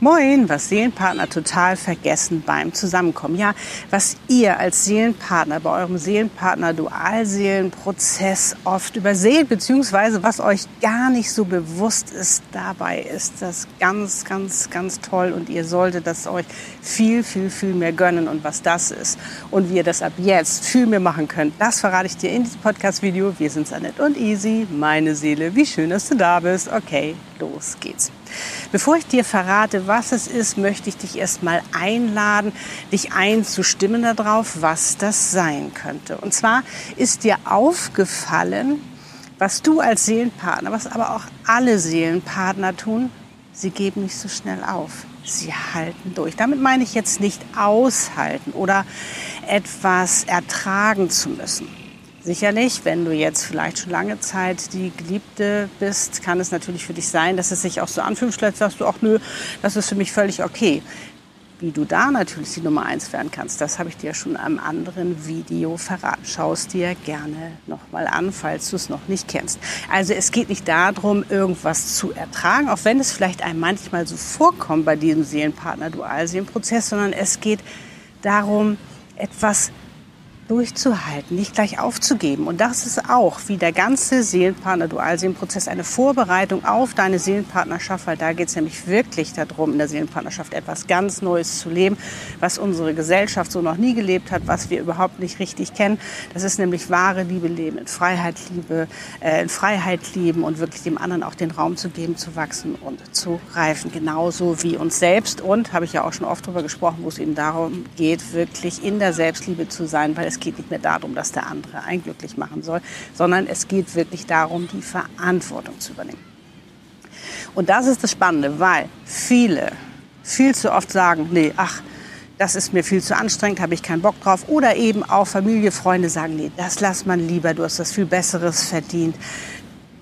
Moin, was Seelenpartner total vergessen beim Zusammenkommen. Ja, was ihr als Seelenpartner bei eurem Seelenpartner Dualseelenprozess oft überseht, beziehungsweise was euch gar nicht so bewusst ist dabei, ist das ganz, ganz, ganz toll und ihr solltet das euch viel, viel, viel mehr gönnen und was das ist und wie ihr das ab jetzt viel mehr machen könnt, das verrate ich dir in diesem Podcast-Video. Wir sind Annette und Easy, meine Seele. Wie schön, dass du da bist. Okay, los geht's. Bevor ich dir verrate, was es ist, möchte ich dich erstmal einladen, dich einzustimmen darauf, was das sein könnte. Und zwar ist dir aufgefallen, was du als Seelenpartner, was aber auch alle Seelenpartner tun, sie geben nicht so schnell auf. Sie halten durch. Damit meine ich jetzt nicht aushalten oder etwas ertragen zu müssen. Sicherlich, wenn du jetzt vielleicht schon lange Zeit die Geliebte bist, kann es natürlich für dich sein, dass es sich auch so anfühlt, vielleicht sagst du auch, nö, das ist für mich völlig okay. Wie du da natürlich die Nummer eins werden kannst, das habe ich dir schon am anderen Video verraten. Schau es dir gerne nochmal an, falls du es noch nicht kennst. Also es geht nicht darum, irgendwas zu ertragen, auch wenn es vielleicht einem manchmal so vorkommt bei diesem Seelenpartner-Dualseelenprozess, sondern es geht darum, etwas durchzuhalten, nicht gleich aufzugeben. Und das ist auch wie der ganze Seelenpartner-Dualseelenprozess eine Vorbereitung auf deine Seelenpartnerschaft, weil da geht es nämlich wirklich darum, in der Seelenpartnerschaft etwas ganz Neues zu leben, was unsere Gesellschaft so noch nie gelebt hat, was wir überhaupt nicht richtig kennen. Das ist nämlich wahre Liebe leben, in Freiheit Liebe, äh, in Freiheit lieben und wirklich dem anderen auch den Raum zu geben, zu wachsen und zu reifen, genauso wie uns selbst. Und habe ich ja auch schon oft darüber gesprochen, wo es eben darum geht, wirklich in der Selbstliebe zu sein, weil es es geht nicht mehr darum, dass der andere einen glücklich machen soll, sondern es geht wirklich darum, die Verantwortung zu übernehmen. Und das ist das Spannende, weil viele viel zu oft sagen, nee, ach, das ist mir viel zu anstrengend, habe ich keinen Bock drauf. Oder eben auch Familie, Freunde sagen, nee, das lass man lieber, du hast das viel Besseres verdient.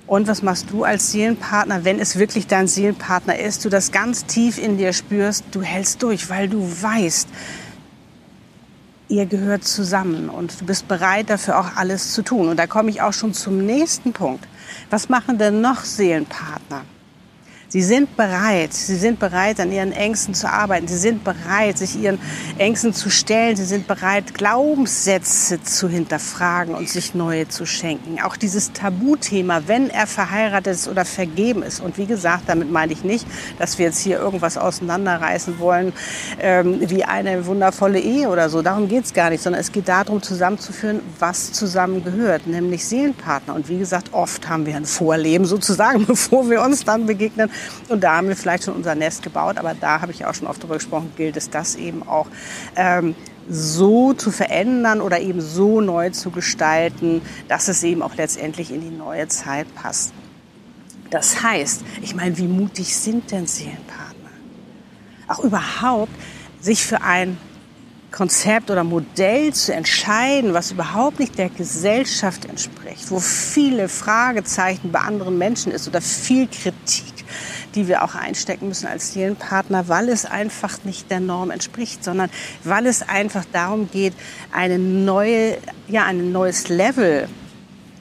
Und was machst du als Seelenpartner, wenn es wirklich dein Seelenpartner ist, du das ganz tief in dir spürst, du hältst durch, weil du weißt, ihr gehört zusammen und du bist bereit dafür auch alles zu tun. Und da komme ich auch schon zum nächsten Punkt. Was machen denn noch Seelenpartner? Sie sind bereit, sie sind bereit, an ihren Ängsten zu arbeiten. Sie sind bereit, sich ihren Ängsten zu stellen. Sie sind bereit, Glaubenssätze zu hinterfragen und sich neue zu schenken. Auch dieses Tabuthema, wenn er verheiratet ist oder vergeben ist. Und wie gesagt, damit meine ich nicht, dass wir jetzt hier irgendwas auseinanderreißen wollen, ähm, wie eine wundervolle Ehe oder so. Darum geht es gar nicht, sondern es geht darum, zusammenzuführen, was zusammen gehört, nämlich Seelenpartner. Und wie gesagt, oft haben wir ein Vorleben sozusagen, bevor wir uns dann begegnen. Und da haben wir vielleicht schon unser Nest gebaut, aber da habe ich auch schon oft darüber gesprochen, gilt es das eben auch ähm, so zu verändern oder eben so neu zu gestalten, dass es eben auch letztendlich in die neue Zeit passt. Das heißt, ich meine, wie mutig sind denn Seelenpartner? Auch überhaupt sich für ein Konzept oder Modell zu entscheiden, was überhaupt nicht der Gesellschaft entspricht, wo viele Fragezeichen bei anderen Menschen ist oder viel Kritik die wir auch einstecken müssen als Seelenpartner, weil es einfach nicht der Norm entspricht, sondern weil es einfach darum geht, eine neue, ja, ein neues Level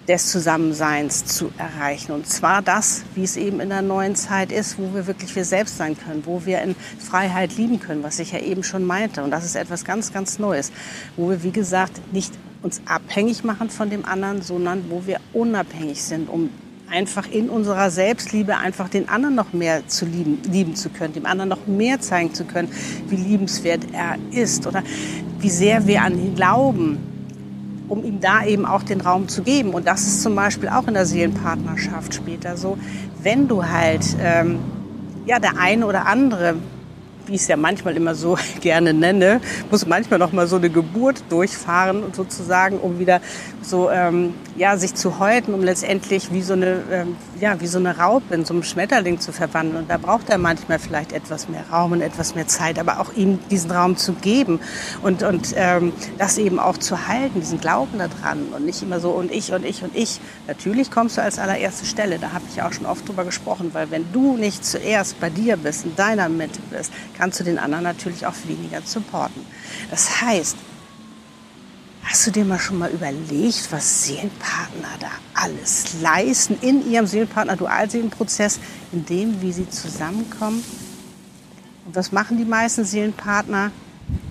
des Zusammenseins zu erreichen. Und zwar das, wie es eben in der neuen Zeit ist, wo wir wirklich wir selbst sein können, wo wir in Freiheit lieben können, was ich ja eben schon meinte. Und das ist etwas ganz, ganz Neues, wo wir, wie gesagt, nicht uns abhängig machen von dem anderen, sondern wo wir unabhängig sind, um einfach in unserer Selbstliebe einfach den anderen noch mehr zu lieben, lieben zu können, dem anderen noch mehr zeigen zu können, wie liebenswert er ist oder wie sehr wir an ihn glauben, um ihm da eben auch den Raum zu geben. Und das ist zum Beispiel auch in der Seelenpartnerschaft später so, wenn du halt ähm, ja der eine oder andere wie ich es ja manchmal immer so gerne nenne, muss manchmal noch mal so eine Geburt durchfahren sozusagen, um wieder so ähm, ja sich zu häuten, um letztendlich wie so eine ähm, ja, wie so eine Raupe in so einem Schmetterling zu verwandeln. Und da braucht er manchmal vielleicht etwas mehr Raum und etwas mehr Zeit, aber auch ihm diesen Raum zu geben und, und ähm, das eben auch zu halten, diesen Glauben daran und nicht immer so und ich und ich und ich. Natürlich kommst du als allererste Stelle, da habe ich auch schon oft drüber gesprochen, weil wenn du nicht zuerst bei dir bist, in deiner Mitte bist, kannst du den anderen natürlich auch weniger supporten. Das heißt, Hast du dir mal schon mal überlegt, was Seelenpartner da alles leisten in ihrem Seelenpartner-Dualseelenprozess, in dem, wie sie zusammenkommen? Und was machen die meisten Seelenpartner?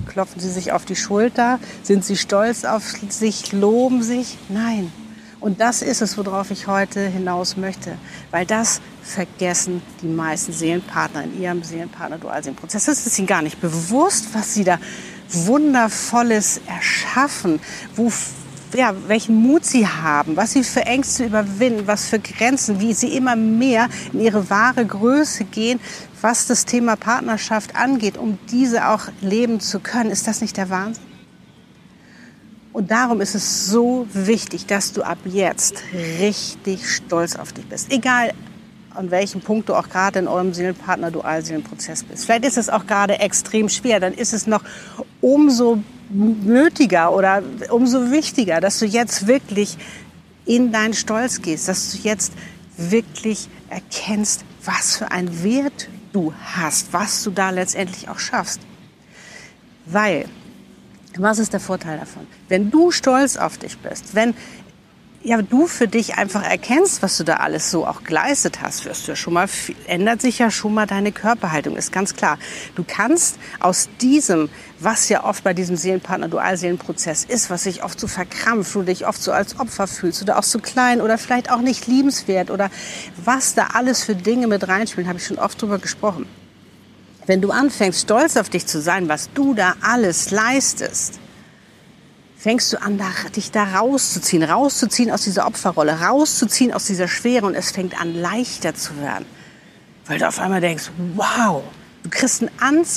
Klopfen sie sich auf die Schulter? Sind sie stolz auf sich? Loben sich? Nein. Und das ist es, worauf ich heute hinaus möchte. Weil das vergessen die meisten Seelenpartner in ihrem Seelenpartner-Dualseelenprozess. Das ist ihnen gar nicht bewusst, was sie da Wundervolles erschaffen, wo, ja, welchen Mut sie haben, was sie für Ängste überwinden, was für Grenzen, wie sie immer mehr in ihre wahre Größe gehen, was das Thema Partnerschaft angeht, um diese auch leben zu können. Ist das nicht der Wahnsinn? Und darum ist es so wichtig, dass du ab jetzt richtig stolz auf dich bist. Egal, an welchem Punkt du auch gerade in eurem Seelenpartner Dualseelenprozess bist. Vielleicht ist es auch gerade extrem schwer, dann ist es noch umso nötiger oder umso wichtiger, dass du jetzt wirklich in deinen Stolz gehst, dass du jetzt wirklich erkennst, was für einen Wert du hast, was du da letztendlich auch schaffst. Weil, was ist der Vorteil davon? Wenn du stolz auf dich bist, wenn ja, du für dich einfach erkennst, was du da alles so auch geleistet hast, wirst du ja schon mal, ändert sich ja schon mal deine Körperhaltung, ist ganz klar. Du kannst aus diesem, was ja oft bei diesem Seelenpartner Dualseelenprozess ist, was sich oft so verkrampft, du dich oft so als Opfer fühlst oder auch so klein oder vielleicht auch nicht liebenswert oder was da alles für Dinge mit reinspielen, habe ich schon oft drüber gesprochen. Wenn du anfängst, stolz auf dich zu sein, was du da alles leistest, fängst du an, dich da rauszuziehen, rauszuziehen aus dieser Opferrolle, rauszuziehen aus dieser Schwere und es fängt an leichter zu werden. Weil du auf einmal denkst, wow, Du kriegst ein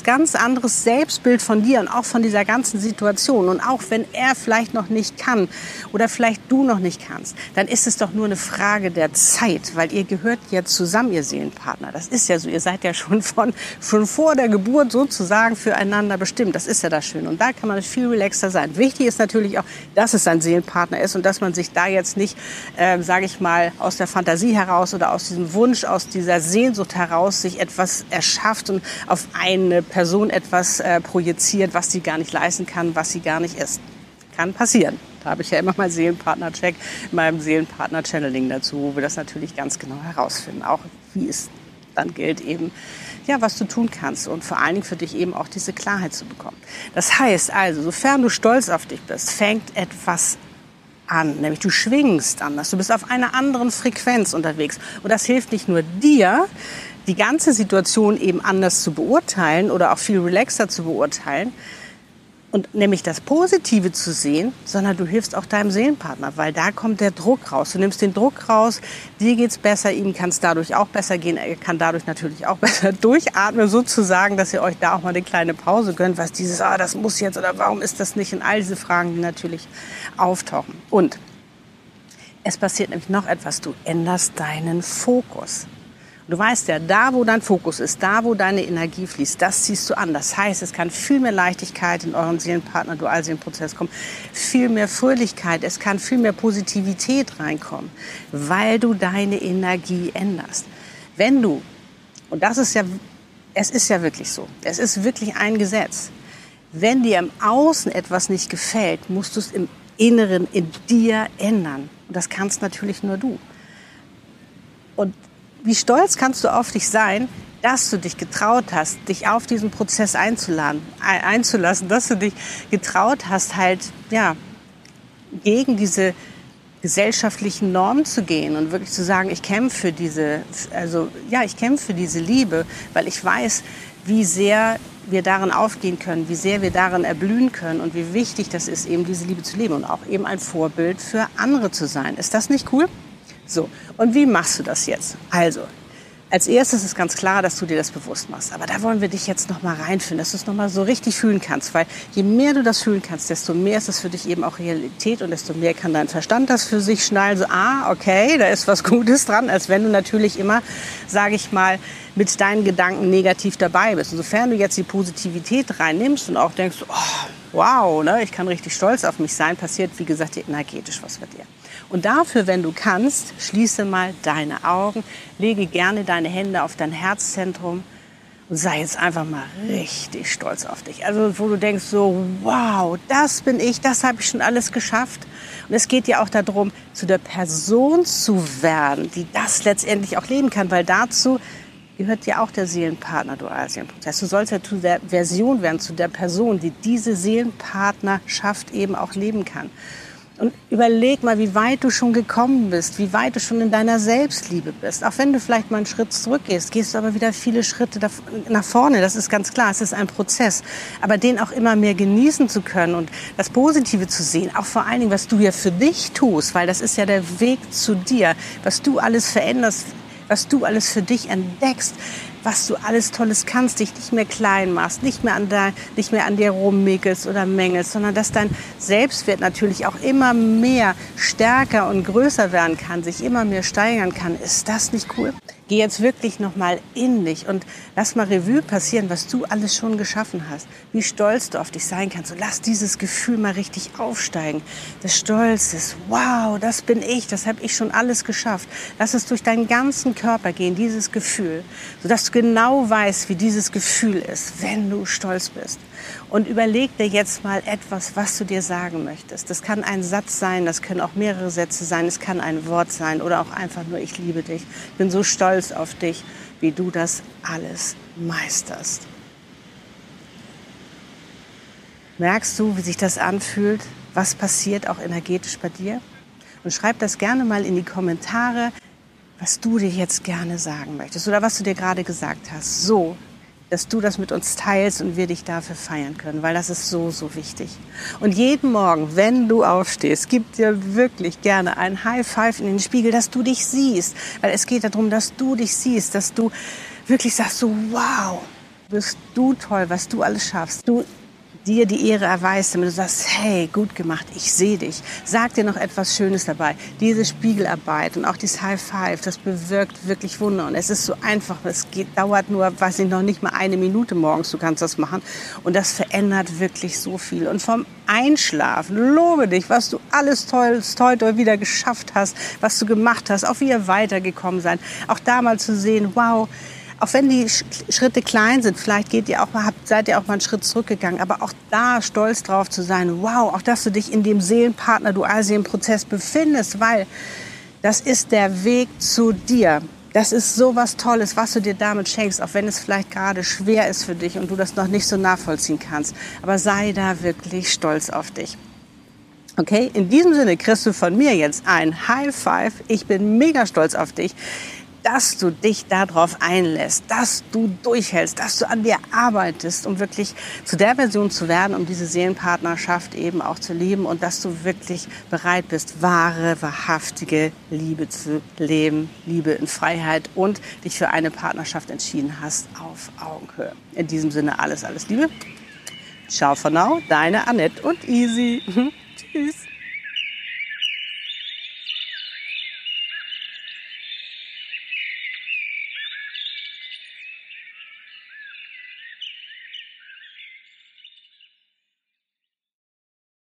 ganz anderes Selbstbild von dir und auch von dieser ganzen Situation. Und auch wenn er vielleicht noch nicht kann oder vielleicht du noch nicht kannst, dann ist es doch nur eine Frage der Zeit, weil ihr gehört ja zusammen, ihr Seelenpartner. Das ist ja so. Ihr seid ja schon von, schon vor der Geburt sozusagen füreinander bestimmt. Das ist ja das Schöne. Und da kann man viel relaxter sein. Wichtig ist natürlich auch, dass es ein Seelenpartner ist und dass man sich da jetzt nicht, äh, sage ich mal, aus der Fantasie heraus oder aus diesem Wunsch, aus dieser Sehnsucht heraus sich etwas erschafft und auf eine Person etwas äh, projiziert, was sie gar nicht leisten kann, was sie gar nicht ist. Kann passieren. Da habe ich ja immer mal Seelenpartner-Check in meinem Seelenpartner-Channeling dazu, wo wir das natürlich ganz genau herausfinden. Auch wie es dann gilt eben, ja, was du tun kannst und vor allen Dingen für dich eben auch diese Klarheit zu bekommen. Das heißt also, sofern du stolz auf dich bist, fängt etwas an, nämlich du schwingst anders, du bist auf einer anderen Frequenz unterwegs und das hilft nicht nur dir, die ganze Situation eben anders zu beurteilen oder auch viel relaxer zu beurteilen und nämlich das Positive zu sehen, sondern du hilfst auch deinem Seelenpartner, weil da kommt der Druck raus. Du nimmst den Druck raus, dir geht's besser, ihm kann es dadurch auch besser gehen, er kann dadurch natürlich auch besser durchatmen, sozusagen, dass ihr euch da auch mal eine kleine Pause gönnt, was dieses, ah, das muss jetzt oder warum ist das nicht, in all diese Fragen, die natürlich auftauchen. Und es passiert nämlich noch etwas, du änderst deinen Fokus. Du weißt ja, da wo dein Fokus ist, da wo deine Energie fließt, das ziehst du an. Das heißt, es kann viel mehr Leichtigkeit in euren Seelenpartner Dualseelenprozess kommen, viel mehr Fröhlichkeit, es kann viel mehr Positivität reinkommen, weil du deine Energie änderst. Wenn du, und das ist ja, es ist ja wirklich so, es ist wirklich ein Gesetz. Wenn dir im Außen etwas nicht gefällt, musst du es im Inneren in dir ändern. Und das kannst natürlich nur du. Und wie stolz kannst du auf dich sein, dass du dich getraut hast, dich auf diesen Prozess einzuladen, einzulassen, dass du dich getraut hast, halt, ja, gegen diese gesellschaftlichen Normen zu gehen und wirklich zu sagen, ich kämpfe für diese, also, ja, ich kämpfe für diese Liebe, weil ich weiß, wie sehr wir darin aufgehen können, wie sehr wir darin erblühen können und wie wichtig das ist, eben diese Liebe zu leben und auch eben ein Vorbild für andere zu sein. Ist das nicht cool? So, und wie machst du das jetzt? Also, als erstes ist ganz klar, dass du dir das bewusst machst. Aber da wollen wir dich jetzt noch mal reinführen, dass du es noch mal so richtig fühlen kannst. Weil je mehr du das fühlen kannst, desto mehr ist es für dich eben auch Realität und desto mehr kann dein Verstand das für sich schnallen. So, ah, okay, da ist was Gutes dran, als wenn du natürlich immer, sage ich mal, mit deinen Gedanken negativ dabei bist. Insofern du jetzt die Positivität reinnimmst und auch denkst, oh, wow, ne, ich kann richtig stolz auf mich sein, passiert, wie gesagt, energetisch was bei dir. Und dafür, wenn du kannst, schließe mal deine Augen, lege gerne deine Hände auf dein Herzzentrum und sei jetzt einfach mal richtig stolz auf dich. Also wo du denkst so, wow, das bin ich, das habe ich schon alles geschafft. Und es geht ja auch darum, zu der Person zu werden, die das letztendlich auch leben kann, weil dazu gehört ja auch der Seelenpartner Dualseelenprozess. Du sollst ja zu der Version werden, zu der Person, die diese Seelenpartnerschaft eben auch leben kann. Und überleg mal, wie weit du schon gekommen bist, wie weit du schon in deiner Selbstliebe bist. Auch wenn du vielleicht mal einen Schritt zurückgehst, gehst du aber wieder viele Schritte nach vorne. Das ist ganz klar. Es ist ein Prozess. Aber den auch immer mehr genießen zu können und das Positive zu sehen. Auch vor allen Dingen, was du ja für dich tust, weil das ist ja der Weg zu dir. Was du alles veränderst, was du alles für dich entdeckst, was du alles Tolles kannst, dich nicht mehr klein machst, nicht mehr an, der, nicht mehr an dir rummickelst oder mängelst, sondern dass dein Selbstwert natürlich auch immer mehr stärker und größer werden kann, sich immer mehr steigern kann. Ist das nicht cool? Geh jetzt wirklich nochmal in dich und lass mal Revue passieren, was du alles schon geschaffen hast. Wie stolz du auf dich sein kannst. Und lass dieses Gefühl mal richtig aufsteigen. Des Stolzes. Wow, das bin ich. Das habe ich schon alles geschafft. Lass es durch deinen ganzen Körper gehen, dieses Gefühl. Sodass du genau weißt, wie dieses Gefühl ist, wenn du stolz bist. Und überleg dir jetzt mal etwas, was du dir sagen möchtest. Das kann ein Satz sein, das können auch mehrere Sätze sein, es kann ein Wort sein oder auch einfach nur ich liebe dich. Ich bin so stolz auf dich, wie du das alles meisterst. Merkst du, wie sich das anfühlt? Was passiert auch energetisch bei dir? Und schreib das gerne mal in die Kommentare, was du dir jetzt gerne sagen möchtest oder was du dir gerade gesagt hast. So dass du das mit uns teilst und wir dich dafür feiern können, weil das ist so, so wichtig. Und jeden Morgen, wenn du aufstehst, gib dir wirklich gerne ein High Five in den Spiegel, dass du dich siehst, weil es geht darum, dass du dich siehst, dass du wirklich sagst so, wow, bist du toll, was du alles schaffst. Du dir die Ehre erweist, damit du sagst, hey, gut gemacht, ich sehe dich. Sag dir noch etwas Schönes dabei. Diese Spiegelarbeit und auch dieses High Five, das bewirkt wirklich Wunder. Und es ist so einfach, es geht, dauert nur, weiß ich noch nicht mal eine Minute morgens, du kannst das machen. Und das verändert wirklich so viel. Und vom Einschlafen, lobe dich, was du alles toll, heute wieder geschafft hast, was du gemacht hast, auch wie ihr weitergekommen seid. Auch da mal zu sehen, wow, auch wenn die Schritte klein sind, vielleicht geht ihr auch mal, seid ihr auch mal einen Schritt zurückgegangen, aber auch da stolz drauf zu sein, wow, auch dass du dich in dem Seelenpartner Dualseelenprozess befindest, weil das ist der Weg zu dir. Das ist so was Tolles, was du dir damit schenkst, auch wenn es vielleicht gerade schwer ist für dich und du das noch nicht so nachvollziehen kannst. Aber sei da wirklich stolz auf dich. Okay, in diesem Sinne kriegst du von mir jetzt ein High Five. Ich bin mega stolz auf dich dass du dich darauf einlässt, dass du durchhältst, dass du an dir arbeitest, um wirklich zu der Version zu werden, um diese Seelenpartnerschaft eben auch zu leben und dass du wirklich bereit bist, wahre, wahrhaftige Liebe zu leben, Liebe in Freiheit und dich für eine Partnerschaft entschieden hast auf Augenhöhe. In diesem Sinne alles, alles Liebe. Ciao for now, deine Annette und Easy. Tschüss.